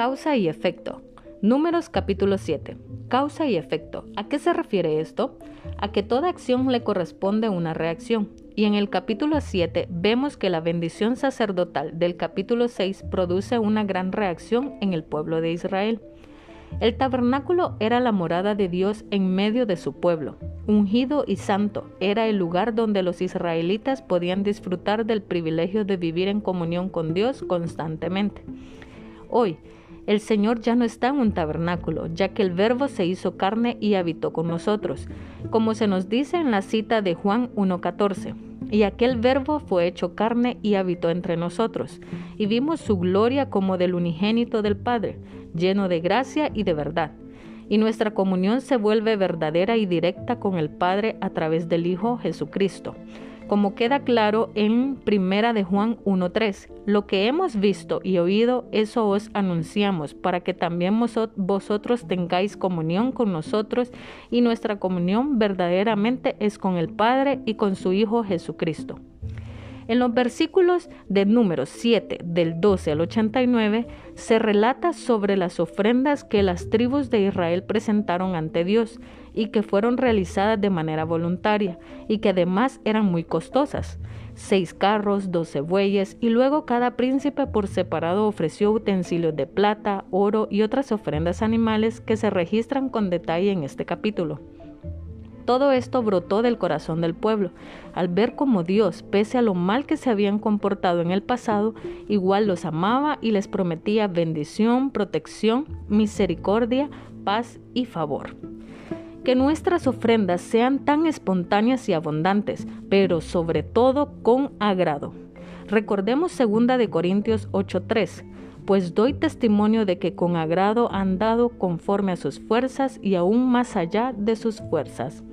Causa y efecto. Números capítulo 7. Causa y efecto. ¿A qué se refiere esto? A que toda acción le corresponde una reacción. Y en el capítulo 7 vemos que la bendición sacerdotal del capítulo 6 produce una gran reacción en el pueblo de Israel. El tabernáculo era la morada de Dios en medio de su pueblo. Ungido y santo era el lugar donde los israelitas podían disfrutar del privilegio de vivir en comunión con Dios constantemente. Hoy, el Señor ya no está en un tabernáculo, ya que el Verbo se hizo carne y habitó con nosotros, como se nos dice en la cita de Juan 1.14. Y aquel Verbo fue hecho carne y habitó entre nosotros, y vimos su gloria como del unigénito del Padre, lleno de gracia y de verdad. Y nuestra comunión se vuelve verdadera y directa con el Padre a través del Hijo Jesucristo como queda claro en Primera de Juan 1:3. Lo que hemos visto y oído, eso os anunciamos, para que también vosotros tengáis comunión con nosotros, y nuestra comunión verdaderamente es con el Padre y con su Hijo Jesucristo. En los versículos de números 7 del 12 al 89 se relata sobre las ofrendas que las tribus de Israel presentaron ante Dios y que fueron realizadas de manera voluntaria y que además eran muy costosas. Seis carros, doce bueyes y luego cada príncipe por separado ofreció utensilios de plata, oro y otras ofrendas animales que se registran con detalle en este capítulo. Todo esto brotó del corazón del pueblo, al ver cómo Dios, pese a lo mal que se habían comportado en el pasado, igual los amaba y les prometía bendición, protección, misericordia, paz y favor. Que nuestras ofrendas sean tan espontáneas y abundantes, pero sobre todo con agrado. Recordemos 2 de Corintios 8:3 pues doy testimonio de que con agrado han dado conforme a sus fuerzas y aún más allá de sus fuerzas.